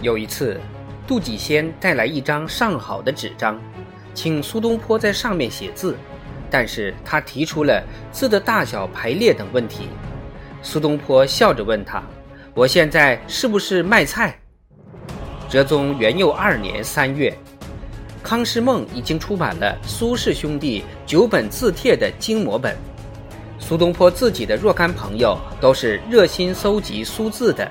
有一次，杜几先带来一张上好的纸张，请苏东坡在上面写字，但是他提出了字的大小排列等问题。苏东坡笑着问他：“我现在是不是卖菜？”哲宗元佑二年三月，康师梦已经出版了苏氏兄弟九本字帖的精摹本。苏东坡自己的若干朋友都是热心搜集苏字的。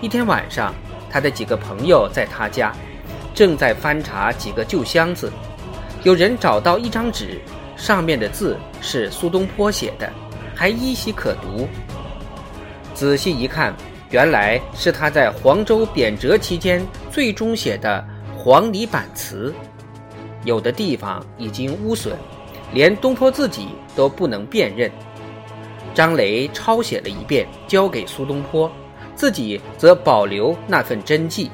一天晚上。他的几个朋友在他家，正在翻查几个旧箱子，有人找到一张纸，上面的字是苏东坡写的，还依稀可读。仔细一看，原来是他在黄州贬谪期间最终写的黄泥板词，有的地方已经污损，连东坡自己都不能辨认。张雷抄写了一遍，交给苏东坡。自己则保留那份真迹。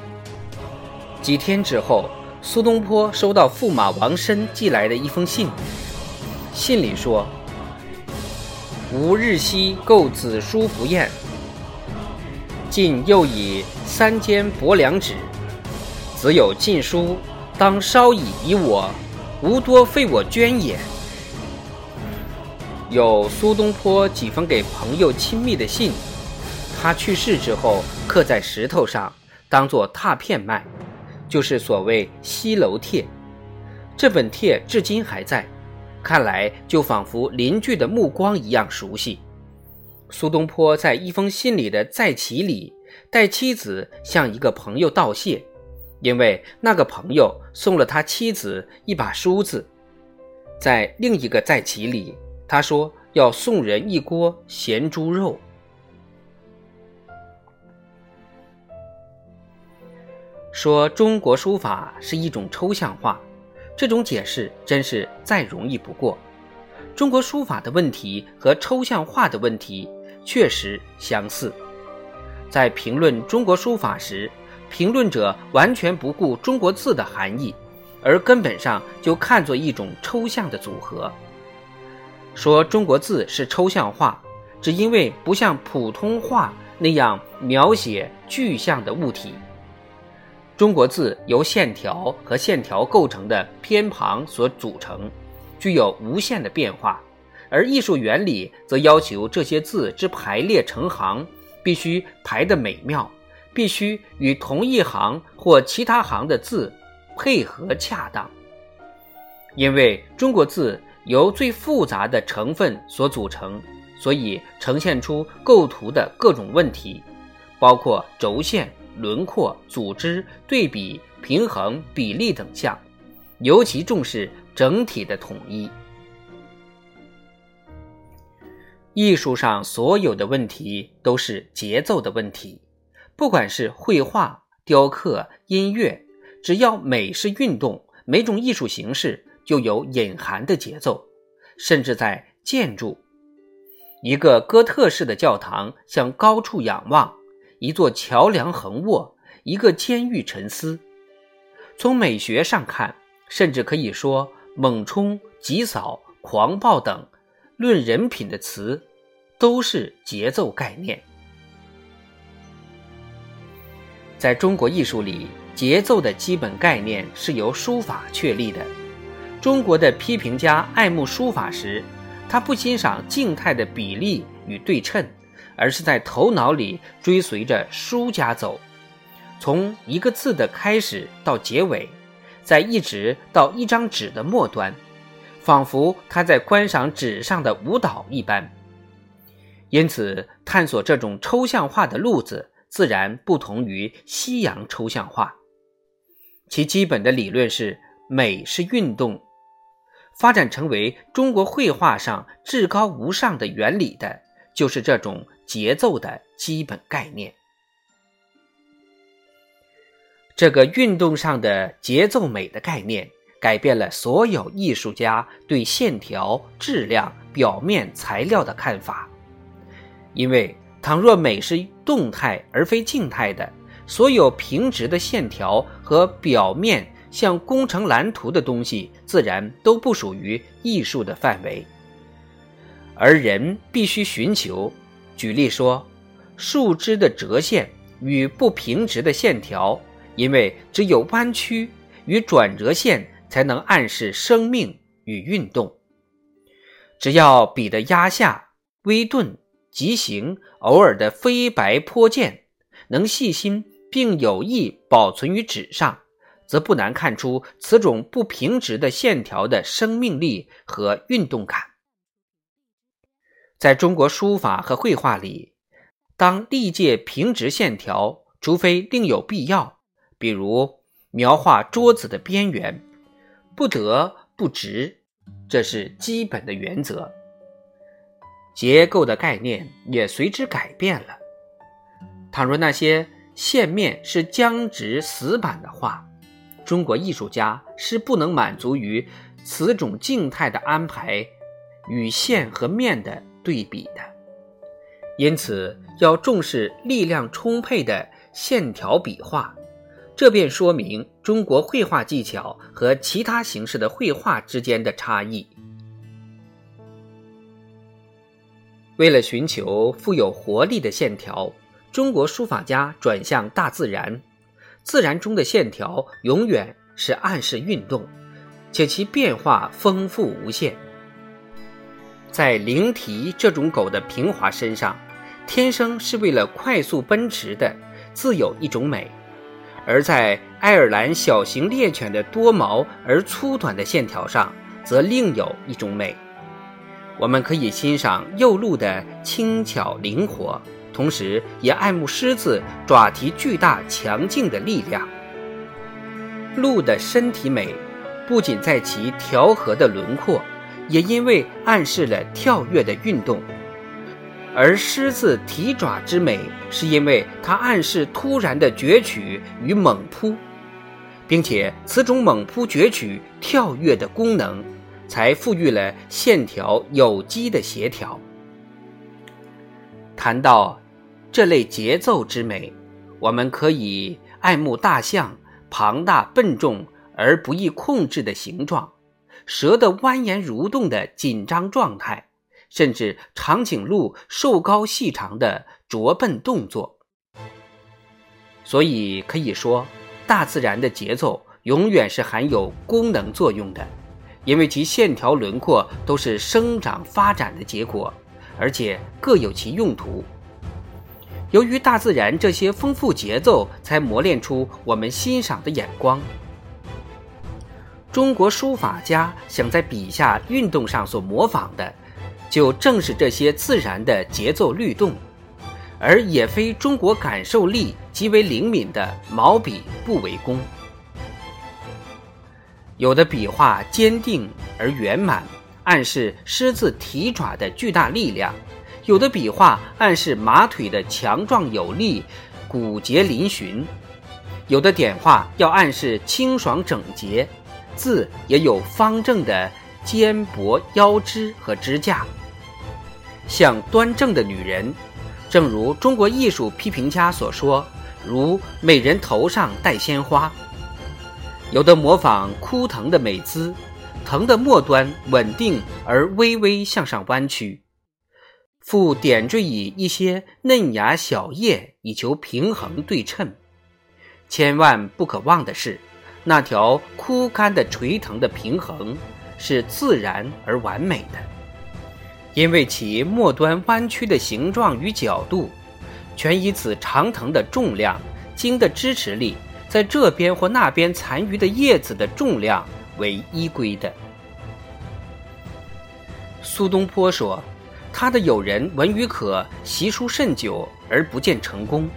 几天之后，苏东坡收到驸马王申寄来的一封信，信里说：“吾日夕购子书不厌，近又以三间薄凉纸，子有禁书，当稍以以我，无多费我捐也。”有苏东坡几封给朋友亲密的信。他去世之后，刻在石头上，当做拓片卖，就是所谓西楼帖。这本帖至今还在，看来就仿佛邻居的目光一样熟悉。苏东坡在一封信里的再起里，代妻子向一个朋友道谢，因为那个朋友送了他妻子一把梳子。在另一个再起里，他说要送人一锅咸猪肉。说中国书法是一种抽象画，这种解释真是再容易不过。中国书法的问题和抽象画的问题确实相似。在评论中国书法时，评论者完全不顾中国字的含义，而根本上就看作一种抽象的组合。说中国字是抽象画，只因为不像普通话那样描写具象的物体。中国字由线条和线条构成的偏旁所组成，具有无限的变化，而艺术原理则要求这些字之排列成行必须排得美妙，必须与同一行或其他行的字配合恰当。因为中国字由最复杂的成分所组成，所以呈现出构图的各种问题，包括轴线。轮廓、组织、对比、平衡、比例等项，尤其重视整体的统一。艺术上所有的问题都是节奏的问题，不管是绘画、雕刻、音乐，只要美是运动，每种艺术形式就有隐含的节奏。甚至在建筑，一个哥特式的教堂向高处仰望。一座桥梁横卧，一个监狱沉思。从美学上看，甚至可以说“猛冲”“急扫”“狂暴”等论人品的词，都是节奏概念。在中国艺术里，节奏的基本概念是由书法确立的。中国的批评家爱慕书法时，他不欣赏静态的比例与对称。而是在头脑里追随着书家走，从一个字的开始到结尾，再一直到一张纸的末端，仿佛他在观赏纸上的舞蹈一般。因此，探索这种抽象化的路子，自然不同于西洋抽象画。其基本的理论是：美是运动，发展成为中国绘画上至高无上的原理的，就是这种。节奏的基本概念，这个运动上的节奏美的概念，改变了所有艺术家对线条、质量、表面材料的看法。因为，倘若美是动态而非静态的，所有平直的线条和表面像工程蓝图的东西，自然都不属于艺术的范围。而人必须寻求。举例说，树枝的折线与不平直的线条因为只有弯曲与转折线才能暗示生命与运动。只要笔的压下、微顿、急行、偶尔的飞白泼溅，能细心并有意保存于纸上，则不难看出此种不平直的线条的生命力和运动感。在中国书法和绘画里，当力借平直线条，除非另有必要，比如描画桌子的边缘，不得不直。这是基本的原则，结构的概念也随之改变了。倘若那些线面是僵直死板的话，中国艺术家是不能满足于此种静态的安排与线和面的对比的。因此，要重视力量充沛的线条笔画。这便说明中国绘画技巧和其他形式的绘画之间的差异。为了寻求富有活力的线条，中国书法家转向大自然。自然中的线条永远是暗示运动，且其变化丰富无限。在灵缇这种狗的平滑身上，天生是为了快速奔驰的，自有一种美。而在爱尔兰小型猎犬的多毛而粗短的线条上，则另有一种美。我们可以欣赏幼鹿的轻巧灵活，同时也爱慕狮子爪蹄巨大强劲的力量。鹿的身体美，不仅在其调和的轮廓，也因为暗示了跳跃的运动。而狮子蹄爪之美，是因为它暗示突然的攫取与猛扑，并且此种猛扑、攫取、跳跃的功能，才赋予了线条有机的协调。谈到这类节奏之美，我们可以爱慕大象庞大笨重而不易控制的形状，蛇的蜿蜒蠕动的紧张状态。甚至长颈鹿瘦高细长的拙笨动作，所以可以说，大自然的节奏永远是含有功能作用的，因为其线条轮廓都是生长发展的结果，而且各有其用途。由于大自然这些丰富节奏，才磨练出我们欣赏的眼光。中国书法家想在笔下运动上所模仿的。就正是这些自然的节奏律动，而也非中国感受力极为灵敏的毛笔不为功。有的笔画坚定而圆满，暗示狮子蹄爪的巨大力量；有的笔画暗示马腿的强壮有力、骨节嶙峋；有的点画要暗示清爽整洁，字也有方正的肩膊、腰肢和支架。像端正的女人，正如中国艺术批评家所说，如美人头上戴鲜花。有的模仿枯藤的美姿，藤的末端稳定而微微向上弯曲，复点缀以一些嫩芽小叶，以求平衡对称。千万不可忘的是，那条枯干的垂藤的平衡是自然而完美的。因为其末端弯曲的形状与角度，全以此长藤的重量、茎的支持力，在这边或那边残余的叶子的重量为依归的。苏东坡说：“他的友人文与可习书甚久而不见成功，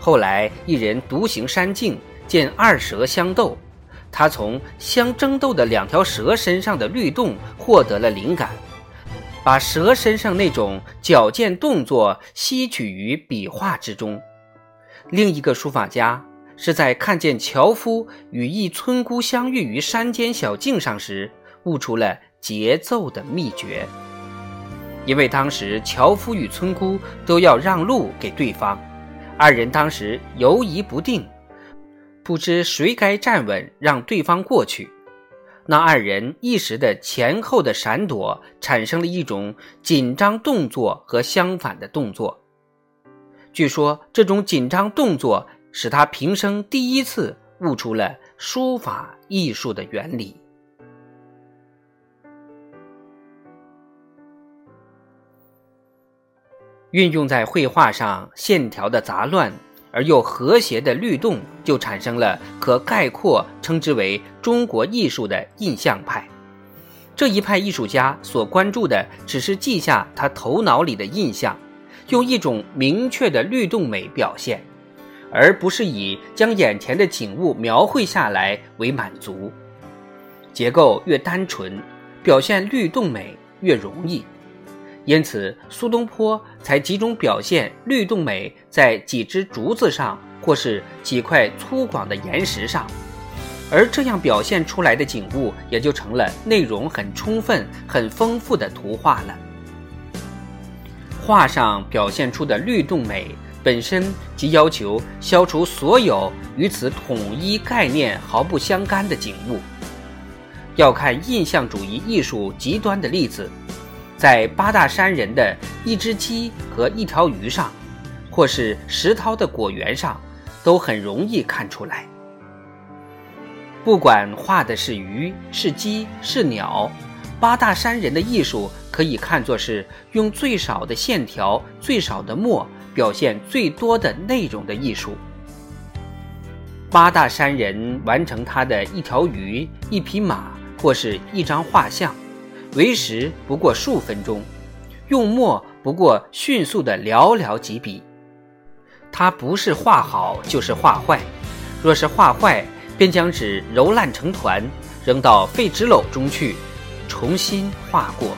后来一人独行山径，见二蛇相斗，他从相争斗的两条蛇身上的律动获得了灵感。”把蛇身上那种矫健动作吸取于笔画之中。另一个书法家是在看见樵夫与一村姑相遇于山间小径上时，悟出了节奏的秘诀。因为当时樵夫与村姑都要让路给对方，二人当时犹疑不定，不知谁该站稳让对方过去。那二人一时的前后的闪躲，产生了一种紧张动作和相反的动作。据说这种紧张动作使他平生第一次悟出了书法艺术的原理。运用在绘画上，线条的杂乱而又和谐的律动，就产生了可概括称之为中国艺术的印象派。这一派艺术家所关注的，只是记下他头脑里的印象，用一种明确的律动美表现，而不是以将眼前的景物描绘下来为满足。结构越单纯，表现律动美越容易。因此，苏东坡才集中表现律动美在几只竹子上，或是几块粗犷的岩石上，而这样表现出来的景物也就成了内容很充分、很丰富的图画了。画上表现出的律动美本身即要求消除所有与此统一概念毫不相干的景物。要看印象主义艺术极端的例子。在八大山人的一只鸡和一条鱼上，或是石涛的果园上，都很容易看出来。不管画的是鱼、是鸡、是鸟，八大山人的艺术可以看作是用最少的线条、最少的墨表现最多的内容的艺术。八大山人完成他的一条鱼、一匹马或是一张画像。为时不过数分钟，用墨不过迅速的寥寥几笔。他不是画好就是画坏，若是画坏，便将纸揉烂成团，扔到废纸篓中去，重新画过。